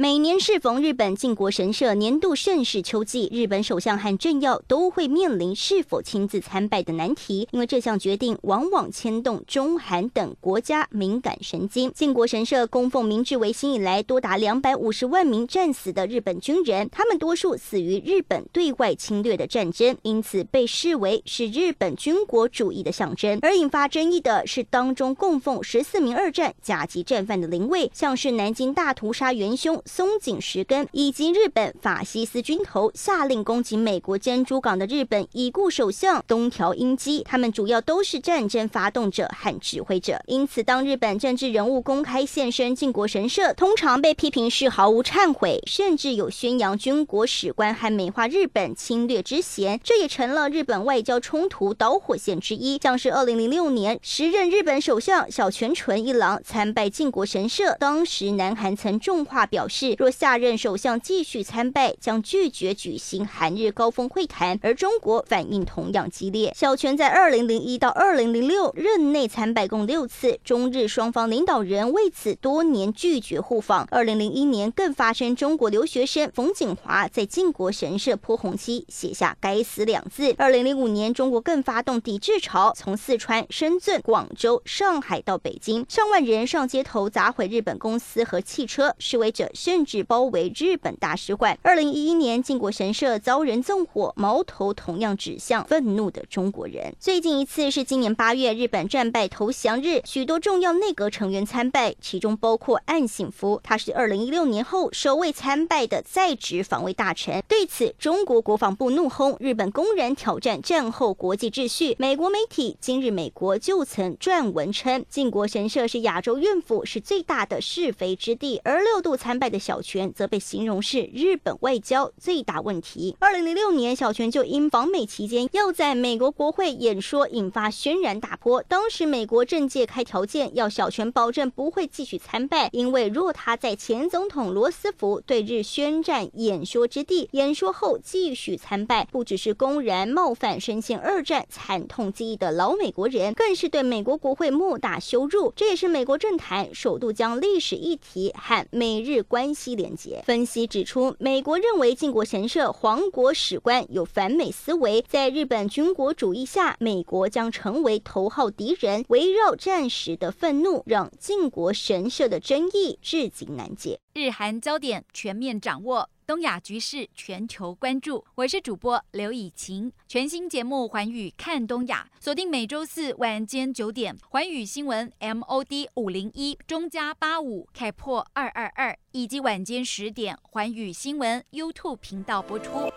每年适逢日本靖国神社年度盛事秋季，日本首相和政要都会面临是否亲自参拜的难题，因为这项决定往往牵动中韩等国家敏感神经。靖国神社供奉明治维新以来多达两百五十万名战死的日本军人，他们多数死于日本对外侵略的战争，因此被视为是日本军国主义的象征。而引发争议的是，当中供奉十四名二战甲级战犯的灵位，像是南京大屠杀元凶。松井石根以及日本法西斯军头下令攻击美国珍珠港的日本已故首相东条英机，他们主要都是战争发动者和指挥者。因此，当日本政治人物公开现身靖国神社，通常被批评是毫无忏悔，甚至有宣扬军国史观和美化日本侵略之嫌。这也成了日本外交冲突导火线之一。像是二零零六年，时任日本首相小泉纯一郎参拜靖国神社，当时南韩曾重话表示。若下任首相继续参拜，将拒绝举行韩日高峰会谈。而中国反应同样激烈。小泉在二零零一到二零零六任内参拜共六次，中日双方领导人为此多年拒绝互访。二零零一年更发生中国留学生冯景华在靖国神社泼红漆，写下“该死”两字。二零零五年，中国更发动抵制潮，从四川、深圳、广州、上海到北京，上万人上街头砸毁日本公司和汽车，示威者甚至包围日本大使馆。二零一一年，靖国神社遭人纵火，矛头同样指向愤怒的中国人。最近一次是今年八月，日本战败投降日，许多重要内阁成员参拜，其中包括岸信夫，他是二零一六年后首位参拜的在职防卫大臣。对此，中国国防部怒轰日本公然挑战战后国际秩序。美国媒体《今日美国》就曾撰文称，靖国神社是亚洲怨妇，是最大的是非之地，而六度参拜的。小泉则被形容是日本外交最大问题。二零零六年，小泉就因访美期间要在美国国会演说，引发轩然大波。当时美国政界开条件，要小泉保证不会继续参拜，因为若他在前总统罗斯福对日宣战演说之地演说后继续参拜，不只是公然冒犯深陷二战惨痛记忆的老美国人，更是对美国国会莫大羞辱。这也是美国政坛首度将历史议题和美日关系。连结分析指出，美国认为靖国神社皇国史观有反美思维，在日本军国主义下，美国将成为头号敌人。围绕战时的愤怒，让靖国神社的争议至今难解。日韩焦点全面掌握，东亚局势全球关注。我是主播刘以晴，全新节目《环宇看东亚》，锁定每周四晚间九点，《环宇新闻》MOD 五零一中加八五开破二二二，以及晚间十点，《环宇新闻》YouTube 频道播出。